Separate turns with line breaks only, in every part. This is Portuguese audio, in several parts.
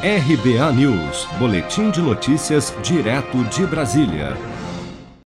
RBA News, Boletim de Notícias, direto de Brasília.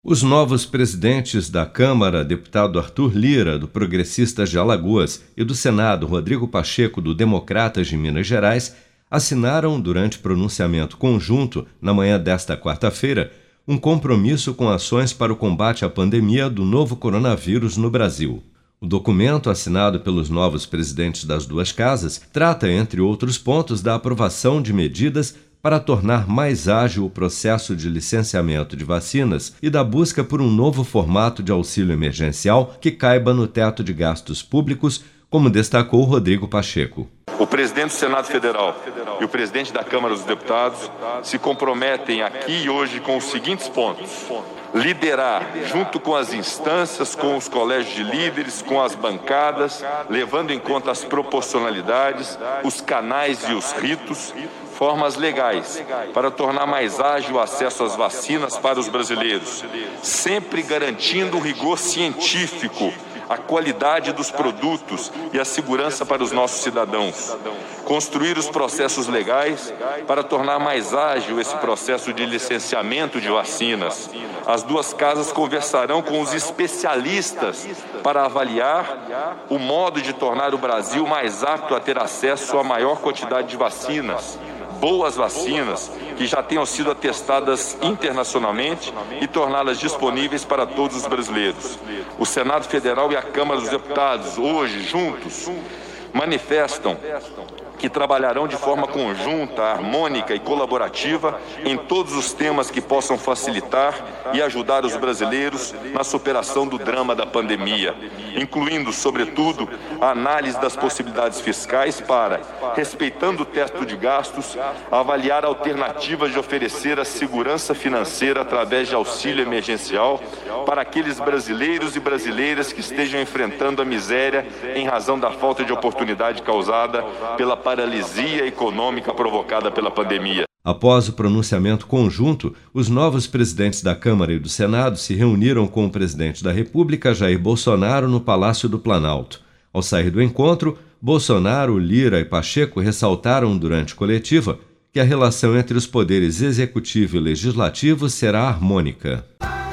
Os novos presidentes da Câmara, deputado Arthur Lira, do Progressistas de Alagoas, e do Senado, Rodrigo Pacheco, do Democratas de Minas Gerais, assinaram, durante pronunciamento conjunto, na manhã desta quarta-feira, um compromisso com ações para o combate à pandemia do novo coronavírus no Brasil. O documento, assinado pelos novos presidentes das duas casas, trata, entre outros pontos, da aprovação de medidas para tornar mais ágil o processo de licenciamento de vacinas e da busca por um novo formato de auxílio emergencial que caiba no teto de gastos públicos, como destacou Rodrigo Pacheco.
O presidente do Senado Federal e o presidente da Câmara dos Deputados se comprometem aqui e hoje com os seguintes pontos. Liderar, junto com as instâncias, com os colégios de líderes, com as bancadas, levando em conta as proporcionalidades, os canais e os ritos, formas legais para tornar mais ágil o acesso às vacinas para os brasileiros, sempre garantindo o rigor científico a qualidade dos produtos e a segurança para os nossos cidadãos. Construir os processos legais para tornar mais ágil esse processo de licenciamento de vacinas. As duas casas conversarão com os especialistas para avaliar o modo de tornar o Brasil mais apto a ter acesso à maior quantidade de vacinas boas vacinas que já tenham sido atestadas internacionalmente e torná-las disponíveis para todos os brasileiros. O Senado Federal e a Câmara dos Deputados, hoje, juntos, manifestam que trabalharão de forma conjunta, harmônica e colaborativa em todos os temas que possam facilitar e ajudar os brasileiros na superação do drama da pandemia, incluindo, sobretudo, a análise das possibilidades fiscais para, respeitando o teto de gastos, avaliar alternativas de oferecer a segurança financeira através de auxílio emergencial para aqueles brasileiros e brasileiras que estejam enfrentando a miséria em razão da falta de oportunidade causada pela paralisia econômica provocada pela pandemia.
Após o pronunciamento conjunto, os novos presidentes da Câmara e do Senado se reuniram com o presidente da República, Jair Bolsonaro, no Palácio do Planalto. Ao sair do encontro, Bolsonaro, Lira e Pacheco ressaltaram durante coletiva que a relação entre os poderes executivo e legislativo será harmônica.